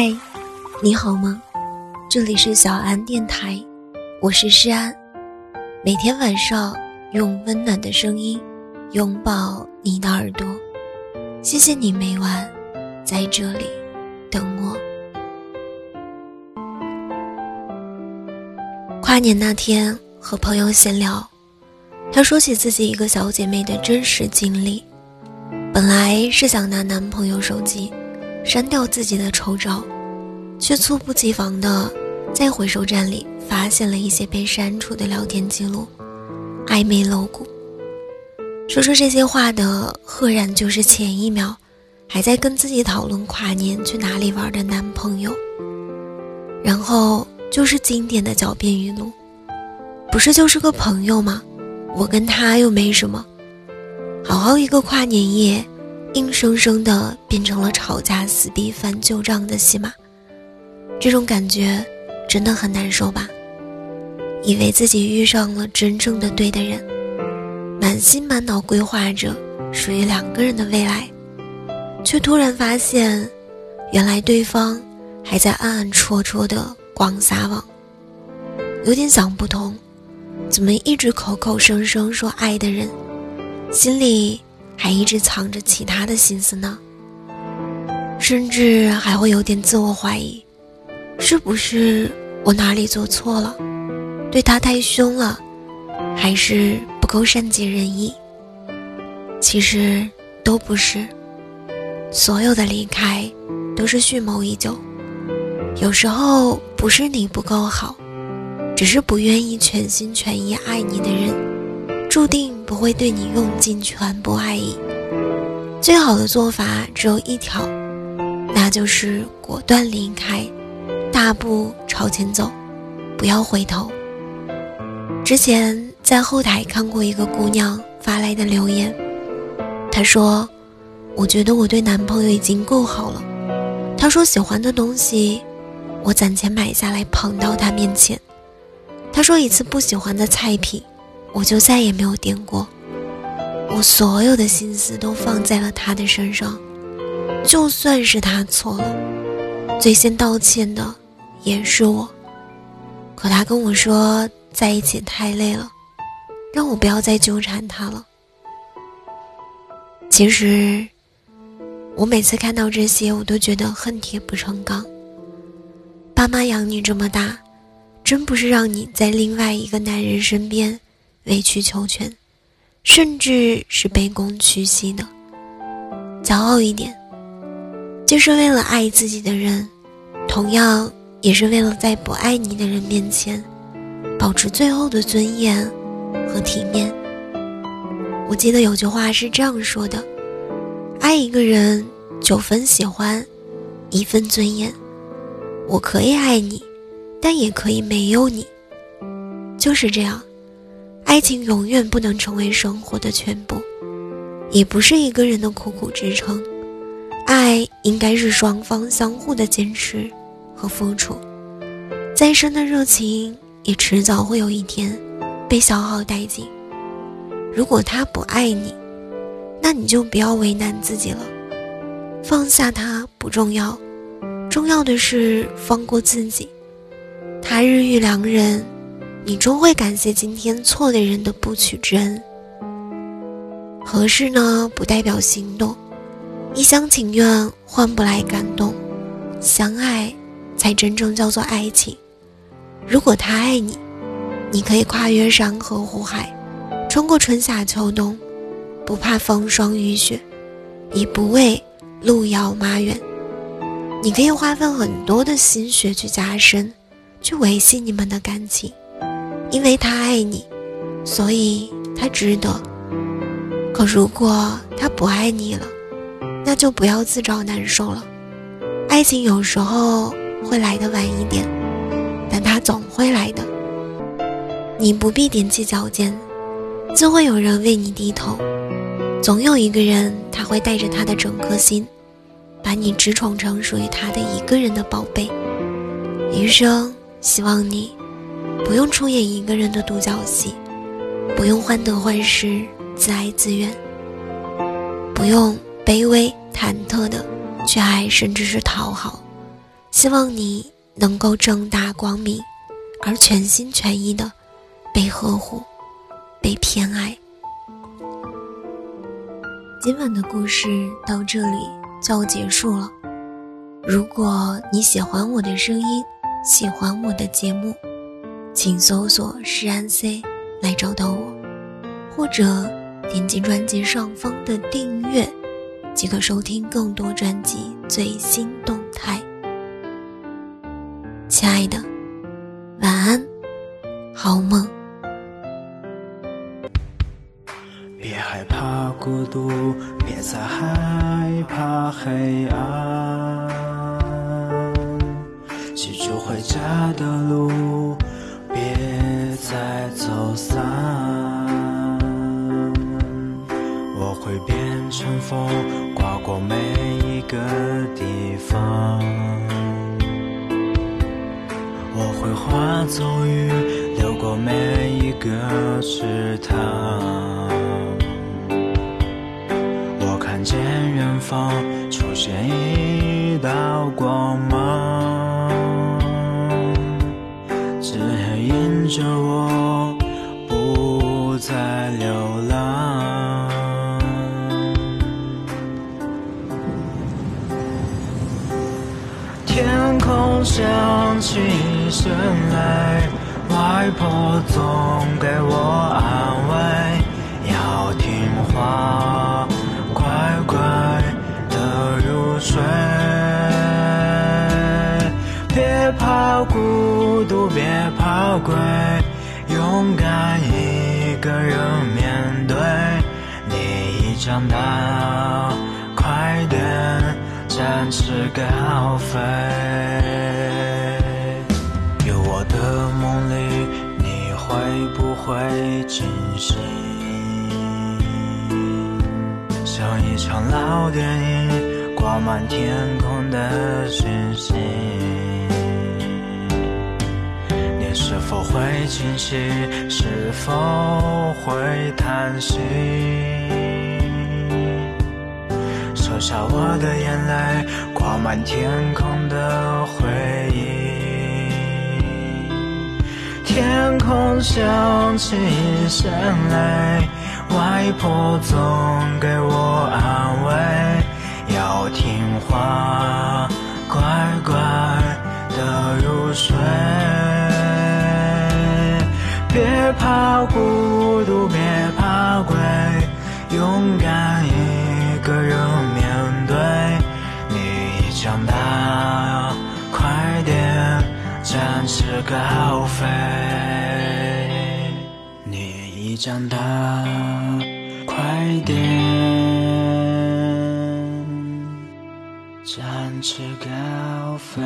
嗨，你好吗？这里是小安电台，我是诗安。每天晚上用温暖的声音拥抱你的耳朵，谢谢你每晚在这里等我。跨年那天和朋友闲聊，她说起自己一个小姐妹的真实经历，本来是想拿男朋友手机。删掉自己的丑照，却猝不及防的在回收站里发现了一些被删除的聊天记录，暧昧露骨。说出这些话的，赫然就是前一秒还在跟自己讨论跨年去哪里玩的男朋友。然后就是经典的狡辩语录：“不是就是个朋友吗？我跟他又没什么，好好一个跨年夜。”硬生生的变成了吵架、撕逼、翻旧账的戏码，这种感觉真的很难受吧？以为自己遇上了真正的对的人，满心满脑规划着属于两个人的未来，却突然发现，原来对方还在暗暗戳戳的广撒网。有点想不通，怎么一直口口声声说爱的人，心里……还一直藏着其他的心思呢，甚至还会有点自我怀疑，是不是我哪里做错了，对他太凶了，还是不够善解人意？其实都不是，所有的离开都是蓄谋已久，有时候不是你不够好，只是不愿意全心全意爱你的人。注定不会对你用尽全部爱意。最好的做法只有一条，那就是果断离开，大步朝前走，不要回头。之前在后台看过一个姑娘发来的留言，她说：“我觉得我对男朋友已经够好了。她说喜欢的东西，我攒钱买下来捧到他面前。她说一次不喜欢的菜品。”我就再也没有点过，我所有的心思都放在了他的身上，就算是他错了，最先道歉的也是我。可他跟我说在一起太累了，让我不要再纠缠他了。其实，我每次看到这些，我都觉得恨铁不成钢。爸妈养你这么大，真不是让你在另外一个男人身边。委曲求全，甚至是卑躬屈膝的。骄傲一点，就是为了爱自己的人，同样也是为了在不爱你的人面前，保持最后的尊严和体面。我记得有句话是这样说的：爱一个人，九分喜欢，一分尊严。我可以爱你，但也可以没有你，就是这样。爱情永远不能成为生活的全部，也不是一个人的苦苦支撑。爱应该是双方相互的坚持和付出。再深的热情，也迟早会有一天被消耗殆尽。如果他不爱你，那你就不要为难自己了。放下他不重要，重要的是放过自己。他日遇良人。你终会感谢今天错的人的不娶之恩。合适呢，不代表行动，一厢情愿换不来感动，相爱才真正叫做爱情。如果他爱你，你可以跨越山河湖海，穿过春夏秋冬，不怕风霜雨雪，也不畏路遥马远。你可以花费很多的心血去加深，去维系你们的感情。因为他爱你，所以他值得。可如果他不爱你了，那就不要自找难受了。爱情有时候会来的晚一点，但它总会来的。你不必踮起脚尖，自会有人为你低头。总有一个人，他会带着他的整颗心，把你直宠成属于他的一个人的宝贝。余生，希望你。不用出演一个人的独角戏，不用患得患失、自哀自怨，不用卑微忐忑的去爱，甚至是讨好，希望你能够正大光明，而全心全意的被呵护、被偏爱。今晚的故事到这里就要结束了。如果你喜欢我的声音，喜欢我的节目，请搜索“诗安 C” 来找到我，或者点击专辑上方的订阅，即可收听更多专辑最新动态。亲爱的，晚安，好梦。别害怕孤独，别再害怕黑暗。记住回家的路，走散。我会变成风，刮过每一个地方。我会化作雨，流过每一个池塘。我看见远方出现一道光芒。一声雷，外婆总给我安慰，要听话，乖乖的入睡，别怕孤独，别怕鬼。勇敢一个人面对，你已长大，快点展翅高飞。会不会惊醒？像一场老电影，挂满天空的讯息。是否会惊喜？是否会叹息？收下我的眼泪，挂满天空的回忆。天空响起一声雷，外婆总给我安慰，要听话，乖乖的入睡。别怕孤独，别怕鬼，勇敢一个人面对。你已长大，展翅高飞。你已长大，快点展翅高飞。